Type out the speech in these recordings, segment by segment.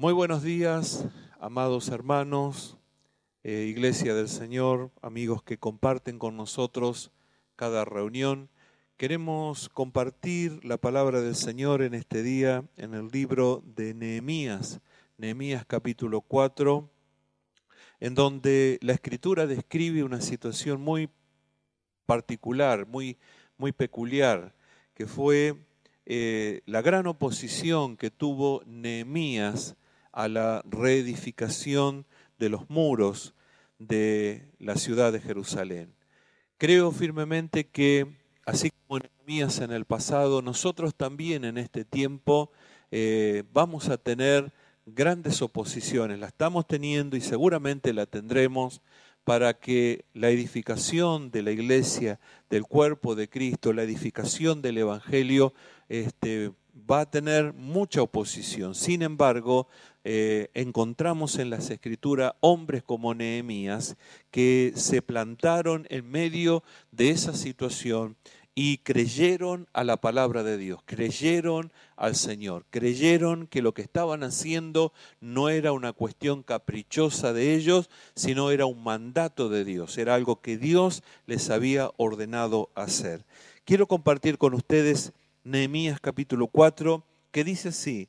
Muy buenos días, amados hermanos, eh, Iglesia del Señor, amigos que comparten con nosotros cada reunión. Queremos compartir la palabra del Señor en este día en el libro de Nehemías, Nehemías capítulo 4, en donde la escritura describe una situación muy particular, muy, muy peculiar, que fue eh, la gran oposición que tuvo Nehemías a la reedificación de los muros de la ciudad de Jerusalén. Creo firmemente que, así como en en el pasado, nosotros también en este tiempo eh, vamos a tener grandes oposiciones. La estamos teniendo y seguramente la tendremos para que la edificación de la iglesia, del cuerpo de Cristo, la edificación del Evangelio, este, va a tener mucha oposición. Sin embargo, eh, encontramos en las escrituras hombres como Nehemías que se plantaron en medio de esa situación y creyeron a la palabra de Dios, creyeron al Señor, creyeron que lo que estaban haciendo no era una cuestión caprichosa de ellos, sino era un mandato de Dios, era algo que Dios les había ordenado hacer. Quiero compartir con ustedes Nehemías capítulo 4, que dice así,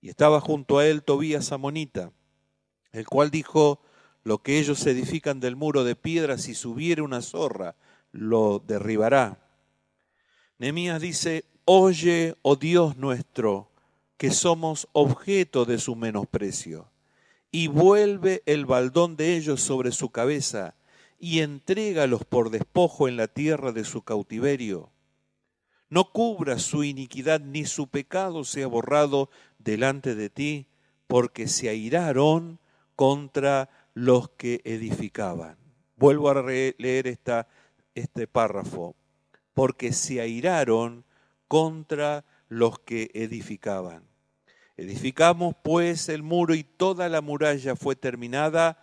Y estaba junto a él Tobías Amonita, el cual dijo, lo que ellos edifican del muro de piedra, si subiere una zorra, lo derribará. Nehemías dice, oye, oh Dios nuestro, que somos objeto de su menosprecio, y vuelve el baldón de ellos sobre su cabeza, y entrégalos por despojo en la tierra de su cautiverio. No cubra su iniquidad ni su pecado sea borrado delante de ti, porque se airaron contra los que edificaban. Vuelvo a leer esta, este párrafo, porque se airaron contra los que edificaban. Edificamos pues el muro y toda la muralla fue terminada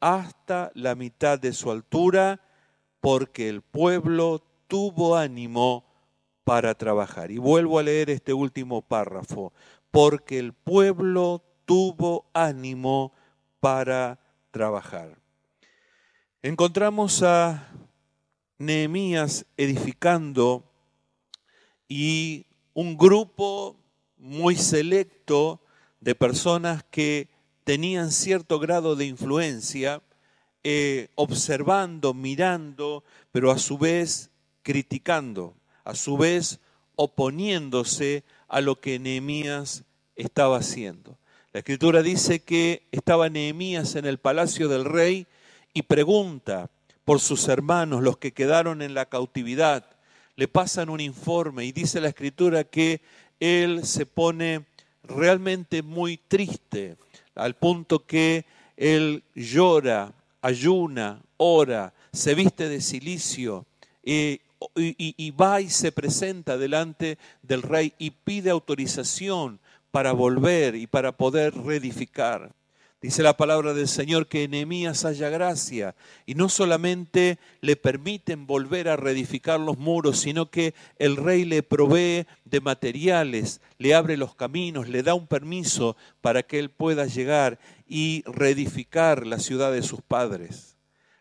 hasta la mitad de su altura, porque el pueblo tuvo ánimo para trabajar. Y vuelvo a leer este último párrafo, porque el pueblo tuvo ánimo para trabajar. Encontramos a Nehemías edificando y un grupo muy selecto de personas que tenían cierto grado de influencia, eh, observando, mirando, pero a su vez criticando, a su vez oponiéndose a lo que Nehemías estaba haciendo. La escritura dice que estaba Nehemías en el palacio del rey y pregunta por sus hermanos, los que quedaron en la cautividad. Le pasan un informe y dice la escritura que él se pone realmente muy triste, al punto que él llora, ayuna, ora, se viste de silicio, y va y se presenta delante del rey y pide autorización para volver y para poder reedificar. Dice la palabra del Señor que Nehemías haya gracia y no solamente le permiten volver a reedificar los muros, sino que el rey le provee de materiales, le abre los caminos, le da un permiso para que él pueda llegar y reedificar la ciudad de sus padres.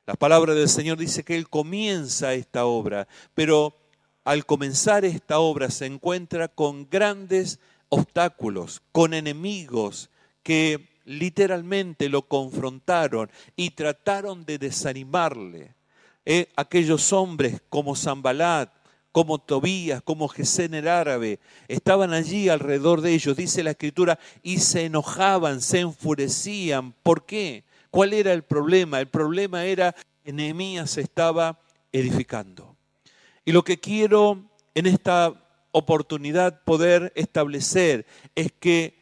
La palabra del Señor dice que Él comienza esta obra, pero al comenzar esta obra se encuentra con grandes obstáculos, con enemigos que literalmente lo confrontaron y trataron de desanimarle. Eh, aquellos hombres como Zambalat, como Tobías, como Gesén el árabe, estaban allí alrededor de ellos, dice la escritura, y se enojaban, se enfurecían. ¿Por qué? ¿Cuál era el problema? El problema era que Nehemías estaba edificando. Y lo que quiero en esta oportunidad poder establecer es que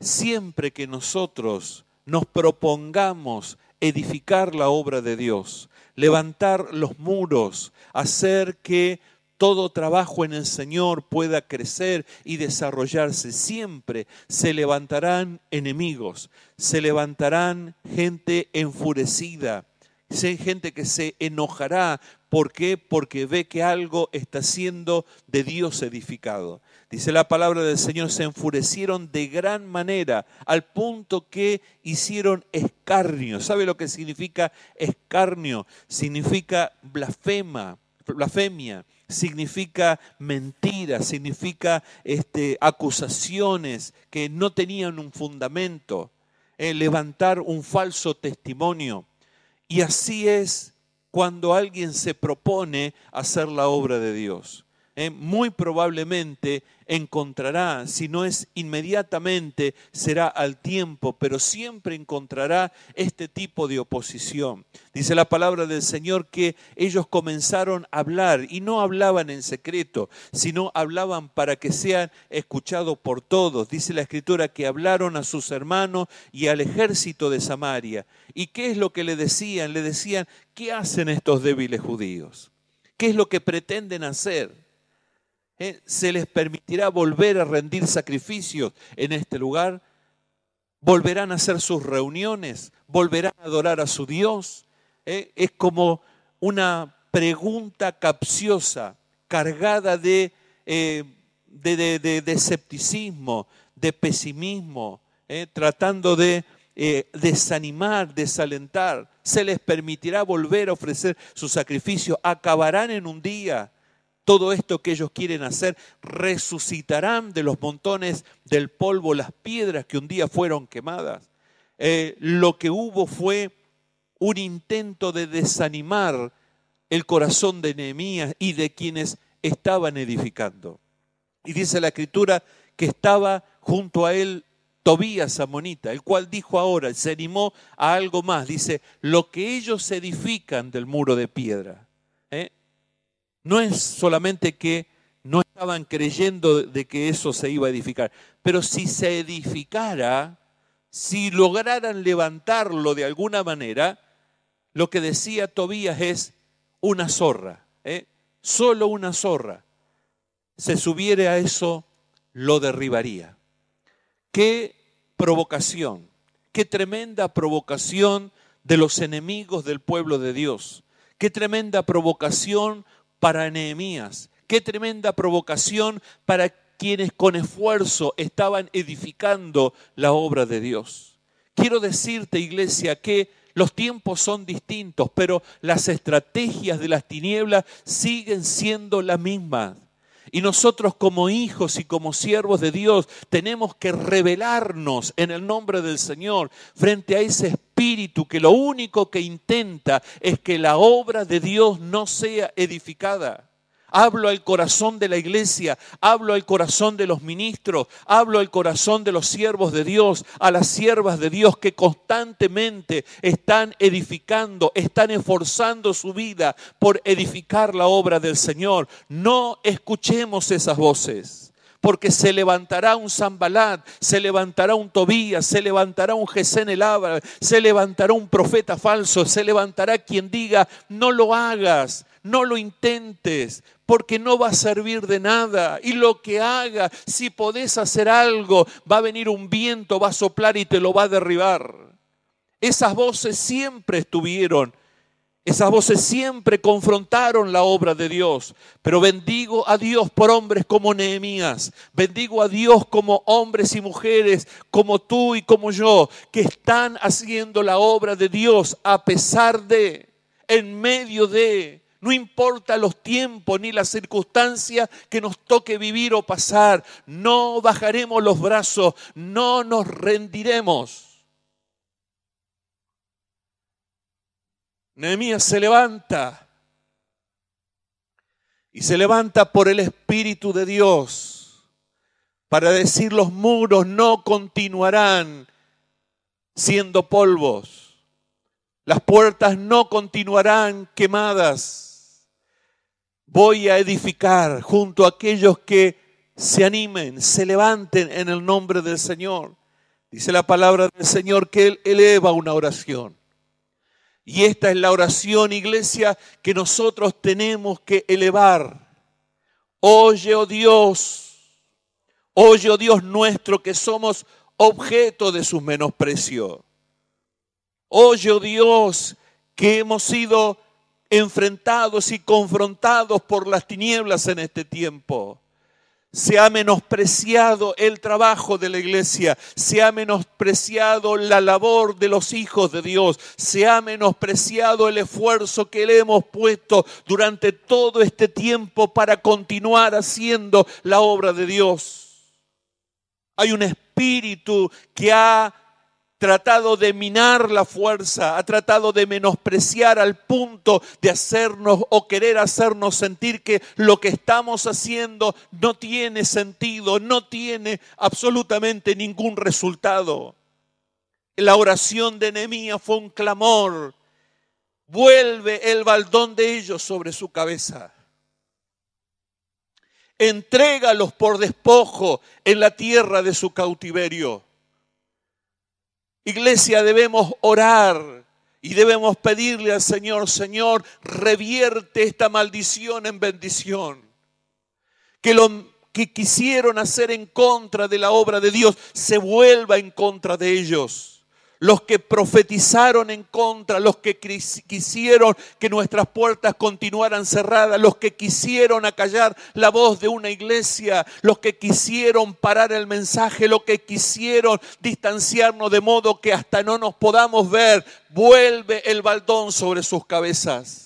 siempre que nosotros nos propongamos edificar la obra de Dios, levantar los muros, hacer que todo trabajo en el Señor pueda crecer y desarrollarse. Siempre se levantarán enemigos, se levantarán gente enfurecida, gente que se enojará. ¿Por qué? Porque ve que algo está siendo de Dios edificado. Dice la palabra del Señor, se enfurecieron de gran manera, al punto que hicieron escarnio. ¿Sabe lo que significa escarnio? Significa blasfema, blasfemia, significa mentira, significa este, acusaciones que no tenían un fundamento, eh, levantar un falso testimonio. Y así es cuando alguien se propone hacer la obra de Dios. Eh, muy probablemente encontrará, si no es inmediatamente, será al tiempo, pero siempre encontrará este tipo de oposición. Dice la palabra del Señor que ellos comenzaron a hablar y no hablaban en secreto, sino hablaban para que sean escuchados por todos. Dice la escritura que hablaron a sus hermanos y al ejército de Samaria. ¿Y qué es lo que le decían? Le decían, ¿qué hacen estos débiles judíos? ¿Qué es lo que pretenden hacer? ¿Eh? se les permitirá volver a rendir sacrificios en este lugar, volverán a hacer sus reuniones, volverán a adorar a su Dios. ¿eh? Es como una pregunta capciosa, cargada de, eh, de, escepticismo, de pesimismo, tratando de desanimar, desalentar. Se les permitirá volver a ofrecer su sacrificio. Acabarán en un día todo esto que ellos quieren hacer, resucitarán de los montones del polvo las piedras que un día fueron quemadas. Eh, lo que hubo fue un intento de desanimar el corazón de Nehemías y de quienes estaban edificando. Y dice la escritura que estaba junto a él Tobías Amonita, el cual dijo ahora, se animó a algo más, dice, lo que ellos edifican del muro de piedra, no es solamente que no estaban creyendo de que eso se iba a edificar, pero si se edificara, si lograran levantarlo de alguna manera, lo que decía Tobías es una zorra, ¿eh? solo una zorra. Se subiere a eso, lo derribaría. Qué provocación, qué tremenda provocación de los enemigos del pueblo de Dios. Qué tremenda provocación para Nehemías. Qué tremenda provocación para quienes con esfuerzo estaban edificando la obra de Dios. Quiero decirte, iglesia, que los tiempos son distintos, pero las estrategias de las tinieblas siguen siendo las mismas. Y nosotros como hijos y como siervos de Dios tenemos que revelarnos en el nombre del Señor frente a ese espíritu que lo único que intenta es que la obra de Dios no sea edificada. Hablo al corazón de la iglesia, hablo al corazón de los ministros, hablo al corazón de los siervos de Dios, a las siervas de Dios que constantemente están edificando, están esforzando su vida por edificar la obra del Señor. No escuchemos esas voces porque se levantará un Zambalat, se levantará un Tobías, se levantará un Gesén el Abra, se levantará un profeta falso, se levantará quien diga, no lo hagas, no lo intentes, porque no va a servir de nada. Y lo que haga, si podés hacer algo, va a venir un viento, va a soplar y te lo va a derribar. Esas voces siempre estuvieron. Esas voces siempre confrontaron la obra de Dios. Pero bendigo a Dios por hombres como Nehemías. Bendigo a Dios como hombres y mujeres como tú y como yo, que están haciendo la obra de Dios a pesar de, en medio de, no importa los tiempos ni las circunstancias que nos toque vivir o pasar, no bajaremos los brazos, no nos rendiremos. Nehemías se levanta y se levanta por el Espíritu de Dios para decir los muros no continuarán siendo polvos, las puertas no continuarán quemadas voy a edificar junto a aquellos que se animen, se levanten en el nombre del Señor. Dice la palabra del Señor que Él eleva una oración. Y esta es la oración, iglesia, que nosotros tenemos que elevar. Oye, oh Dios, oye, oh Dios nuestro, que somos objeto de su menosprecio. Oye, oh Dios, que hemos sido enfrentados y confrontados por las tinieblas en este tiempo se ha menospreciado el trabajo de la iglesia, se ha menospreciado la labor de los hijos de Dios, se ha menospreciado el esfuerzo que le hemos puesto durante todo este tiempo para continuar haciendo la obra de Dios. Hay un espíritu que ha tratado de minar la fuerza, ha tratado de menospreciar al punto de hacernos o querer hacernos sentir que lo que estamos haciendo no tiene sentido, no tiene absolutamente ningún resultado. La oración de Nehemías fue un clamor. Vuelve el baldón de ellos sobre su cabeza. Entrégalos por despojo en la tierra de su cautiverio Iglesia, debemos orar y debemos pedirle al Señor, Señor, revierte esta maldición en bendición. Que lo que quisieron hacer en contra de la obra de Dios se vuelva en contra de ellos los que profetizaron en contra, los que quisieron que nuestras puertas continuaran cerradas, los que quisieron acallar la voz de una iglesia, los que quisieron parar el mensaje, los que quisieron distanciarnos de modo que hasta no nos podamos ver, vuelve el baldón sobre sus cabezas.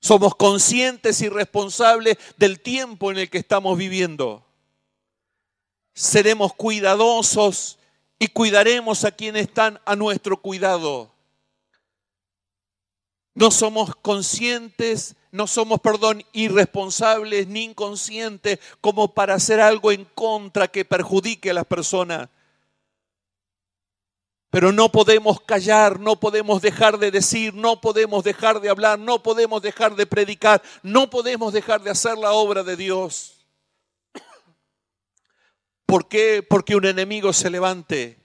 Somos conscientes y responsables del tiempo en el que estamos viviendo. Seremos cuidadosos y cuidaremos a quienes están a nuestro cuidado. No somos conscientes, no somos, perdón, irresponsables ni inconscientes como para hacer algo en contra que perjudique a las personas. Pero no podemos callar, no podemos dejar de decir, no podemos dejar de hablar, no podemos dejar de predicar, no podemos dejar de hacer la obra de Dios. ¿Por qué? Porque un enemigo se levante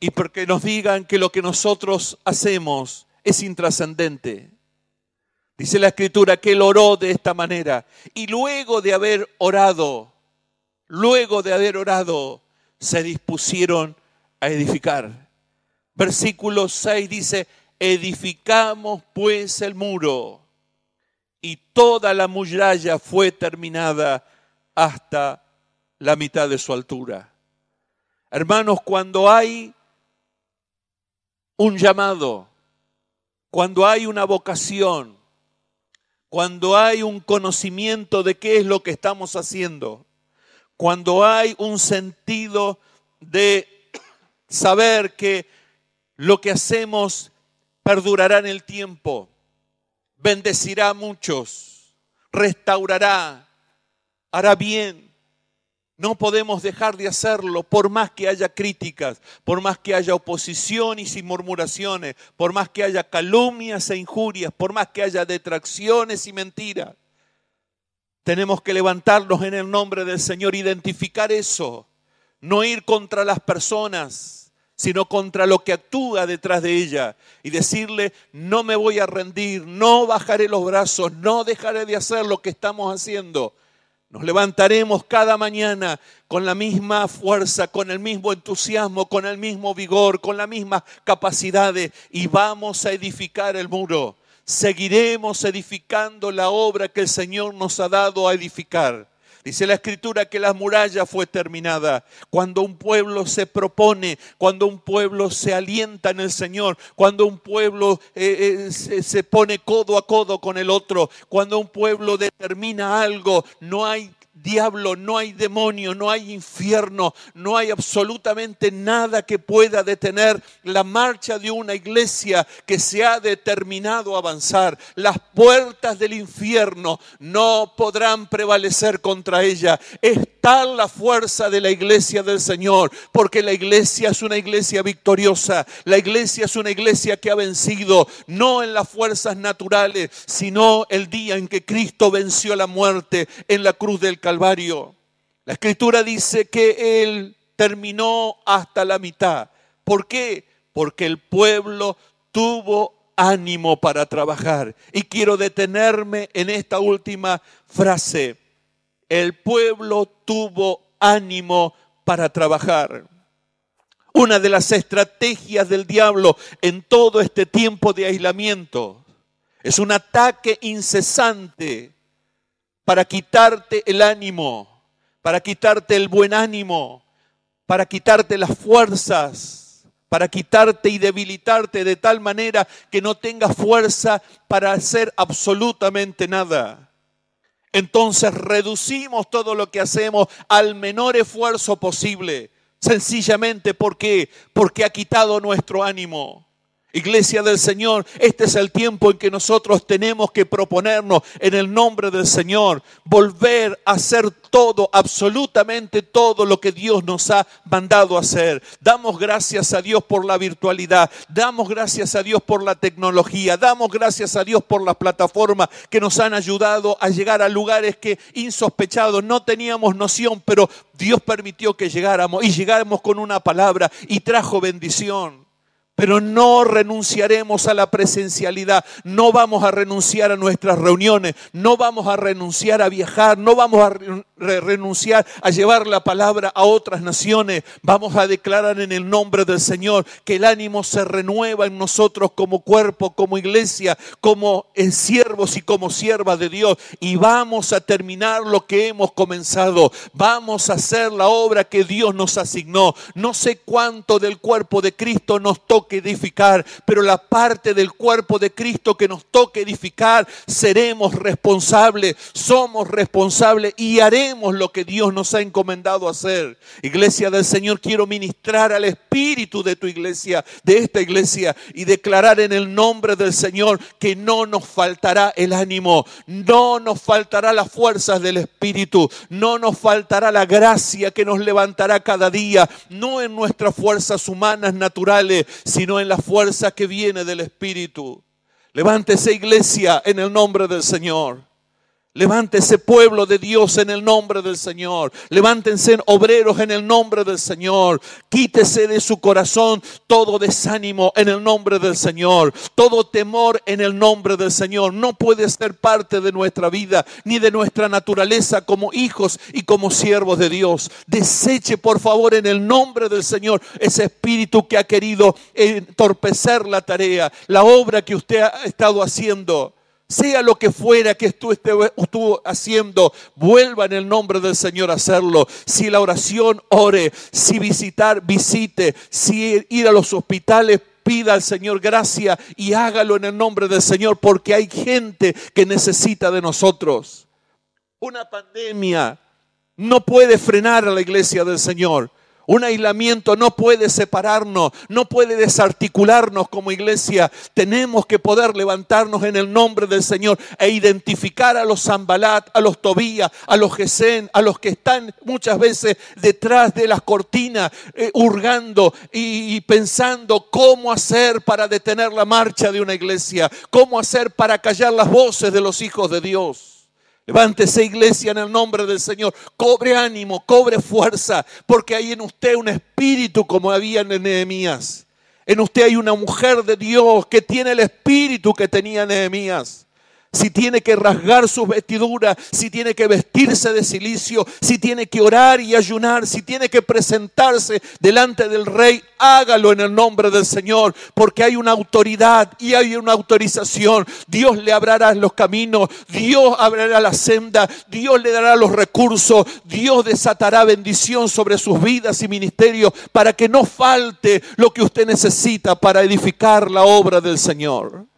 y porque nos digan que lo que nosotros hacemos es intrascendente. Dice la escritura que él oró de esta manera y luego de haber orado, luego de haber orado, se dispusieron a edificar. Versículo 6 dice, edificamos pues el muro y toda la muralla fue terminada hasta la mitad de su altura. Hermanos, cuando hay un llamado, cuando hay una vocación, cuando hay un conocimiento de qué es lo que estamos haciendo, cuando hay un sentido de saber que lo que hacemos perdurará en el tiempo, bendecirá a muchos, restaurará, hará bien, no podemos dejar de hacerlo por más que haya críticas, por más que haya oposiciones y murmuraciones, por más que haya calumnias e injurias, por más que haya detracciones y mentiras. Tenemos que levantarnos en el nombre del Señor, identificar eso, no ir contra las personas, sino contra lo que actúa detrás de ella y decirle, no me voy a rendir, no bajaré los brazos, no dejaré de hacer lo que estamos haciendo nos levantaremos cada mañana con la misma fuerza, con el mismo entusiasmo, con el mismo vigor, con la misma capacidad y vamos a edificar el muro. Seguiremos edificando la obra que el Señor nos ha dado a edificar. Dice la escritura que la muralla fue terminada. Cuando un pueblo se propone, cuando un pueblo se alienta en el Señor, cuando un pueblo eh, eh, se, se pone codo a codo con el otro, cuando un pueblo determina algo, no hay diablo, no hay demonio, no hay infierno, no hay absolutamente nada que pueda detener la marcha de una iglesia que se ha determinado a avanzar. Las puertas del infierno no podrán prevalecer contra ella. Es tal la fuerza de la iglesia del Señor, porque la iglesia es una iglesia victoriosa, la iglesia es una iglesia que ha vencido, no en las fuerzas naturales, sino el día en que Cristo venció la muerte en la cruz del Calvario. La escritura dice que Él terminó hasta la mitad. ¿Por qué? Porque el pueblo tuvo ánimo para trabajar. Y quiero detenerme en esta última frase. El pueblo tuvo ánimo para trabajar. Una de las estrategias del diablo en todo este tiempo de aislamiento es un ataque incesante para quitarte el ánimo, para quitarte el buen ánimo, para quitarte las fuerzas, para quitarte y debilitarte de tal manera que no tengas fuerza para hacer absolutamente nada. Entonces reducimos todo lo que hacemos al menor esfuerzo posible, sencillamente porque porque ha quitado nuestro ánimo. Iglesia del Señor, este es el tiempo en que nosotros tenemos que proponernos en el nombre del Señor, volver a hacer todo, absolutamente todo lo que Dios nos ha mandado hacer. Damos gracias a Dios por la virtualidad, damos gracias a Dios por la tecnología, damos gracias a Dios por las plataformas que nos han ayudado a llegar a lugares que insospechados no teníamos noción, pero Dios permitió que llegáramos y llegáramos con una palabra y trajo bendición. Pero no renunciaremos a la presencialidad, no vamos a renunciar a nuestras reuniones, no vamos a renunciar a viajar, no vamos a renunciar a llevar la palabra a otras naciones. Vamos a declarar en el nombre del Señor que el ánimo se renueva en nosotros como cuerpo, como iglesia, como siervos y como siervas de Dios. Y vamos a terminar lo que hemos comenzado. Vamos a hacer la obra que Dios nos asignó. No sé cuánto del cuerpo de Cristo nos toca edificar, pero la parte del cuerpo de Cristo que nos toque edificar, seremos responsables, somos responsables y haremos lo que Dios nos ha encomendado hacer. Iglesia del Señor, quiero ministrar al espíritu de tu iglesia, de esta iglesia, y declarar en el nombre del Señor que no nos faltará el ánimo, no nos faltará las fuerzas del espíritu, no nos faltará la gracia que nos levantará cada día, no en nuestras fuerzas humanas naturales, sino en la fuerza que viene del Espíritu. Levántese iglesia en el nombre del Señor. Levántese pueblo de Dios en el nombre del Señor. Levántense obreros en el nombre del Señor. Quítese de su corazón todo desánimo en el nombre del Señor. Todo temor en el nombre del Señor. No puede ser parte de nuestra vida ni de nuestra naturaleza como hijos y como siervos de Dios. Deseche por favor en el nombre del Señor ese espíritu que ha querido entorpecer la tarea, la obra que usted ha estado haciendo sea lo que fuera que tú estuvo haciendo, vuelva en el nombre del Señor a hacerlo. Si la oración, ore. Si visitar, visite. Si ir a los hospitales, pida al Señor gracia y hágalo en el nombre del Señor, porque hay gente que necesita de nosotros. Una pandemia no puede frenar a la iglesia del Señor. Un aislamiento no puede separarnos, no puede desarticularnos como iglesia. Tenemos que poder levantarnos en el nombre del Señor e identificar a los Zambalat, a los Tobías, a los Gesén, a los que están muchas veces detrás de las cortinas, eh, hurgando y pensando cómo hacer para detener la marcha de una iglesia, cómo hacer para callar las voces de los hijos de Dios. Levántese iglesia en el nombre del Señor. Cobre ánimo, cobre fuerza, porque hay en usted un espíritu como había en Nehemías. En usted hay una mujer de Dios que tiene el espíritu que tenía Nehemías si tiene que rasgar sus vestiduras, si tiene que vestirse de silicio, si tiene que orar y ayunar, si tiene que presentarse delante del rey, hágalo en el nombre del Señor, porque hay una autoridad y hay una autorización. Dios le abrirá los caminos, Dios abrirá la senda, Dios le dará los recursos, Dios desatará bendición sobre sus vidas y ministerios para que no falte lo que usted necesita para edificar la obra del Señor.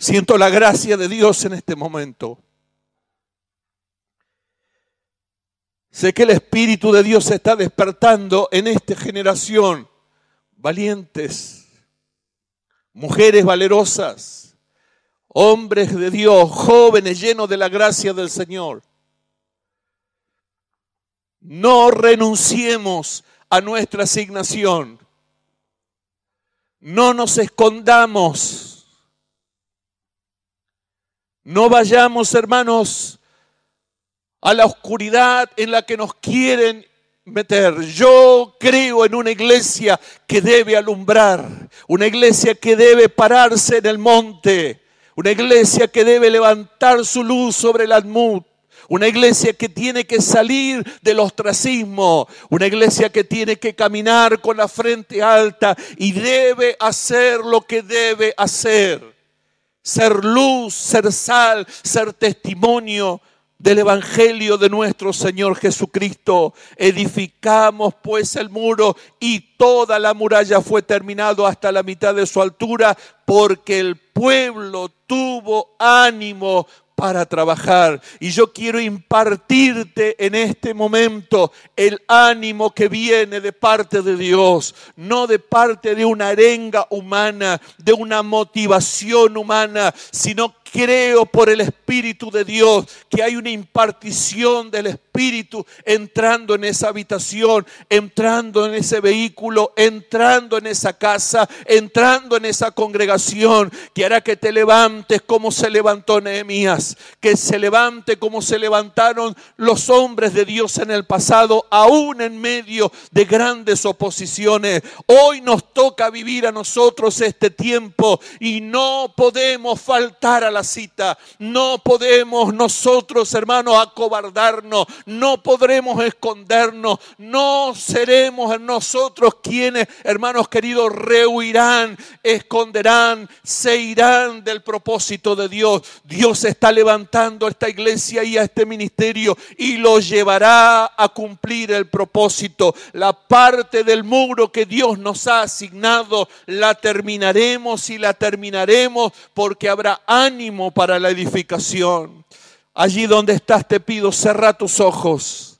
Siento la gracia de Dios en este momento. Sé que el Espíritu de Dios se está despertando en esta generación. Valientes, mujeres valerosas, hombres de Dios, jóvenes llenos de la gracia del Señor. No renunciemos a nuestra asignación. No nos escondamos no vayamos, hermanos, a la oscuridad en la que nos quieren meter. Yo creo en una iglesia que debe alumbrar, una iglesia que debe pararse en el monte, una iglesia que debe levantar su luz sobre el Admut, una iglesia que tiene que salir del ostracismo, una iglesia que tiene que caminar con la frente alta y debe hacer lo que debe hacer. Ser luz, ser sal, ser testimonio del Evangelio de nuestro Señor Jesucristo. Edificamos pues el muro y toda la muralla fue terminado hasta la mitad de su altura porque el pueblo tuvo ánimo para trabajar. Y yo quiero impartirte en este momento el ánimo que viene de parte de Dios, no de parte de una arenga humana, de una motivación humana, sino creo por el Espíritu de Dios que hay una impartición del Espíritu entrando en esa habitación, entrando en ese vehículo, entrando en esa casa, entrando en esa congregación, que hará que te levantes como se levantó Nehemías, que se levante como se levantaron los hombres de Dios en el pasado, aún en medio de grandes oposiciones. Hoy nos toca vivir a nosotros este tiempo y no podemos faltar a la cita. No podemos nosotros, hermanos, acobardarnos. No podremos escondernos. No seremos nosotros quienes, hermanos queridos, rehuirán, esconderán, se irán del propósito de Dios. Dios está levantando a esta iglesia y a este ministerio y lo llevará a cumplir el propósito. La parte del muro que Dios nos ha asignado la terminaremos y la terminaremos porque habrá para la edificación. Allí donde estás te pido, cerra tus ojos,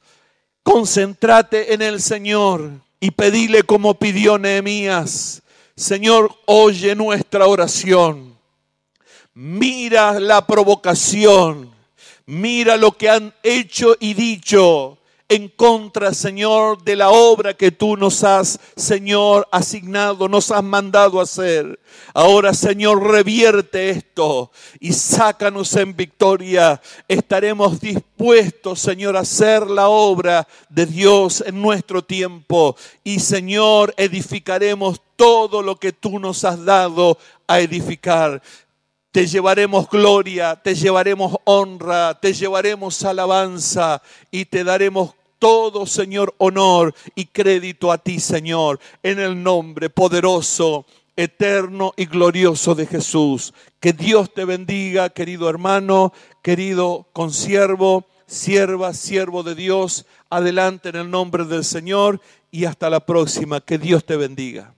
concéntrate en el Señor y pedile como pidió Nehemías. Señor, oye nuestra oración. Mira la provocación. Mira lo que han hecho y dicho en contra, Señor, de la obra que tú nos has, Señor, asignado, nos has mandado hacer. Ahora, Señor, revierte esto y sácanos en victoria. Estaremos dispuestos, Señor, a hacer la obra de Dios en nuestro tiempo. Y, Señor, edificaremos todo lo que tú nos has dado a edificar. Te llevaremos gloria, te llevaremos honra, te llevaremos alabanza y te daremos todo, Señor, honor y crédito a ti, Señor, en el nombre poderoso, eterno y glorioso de Jesús. Que Dios te bendiga, querido hermano, querido consiervo, sierva, siervo de Dios. Adelante en el nombre del Señor y hasta la próxima. Que Dios te bendiga.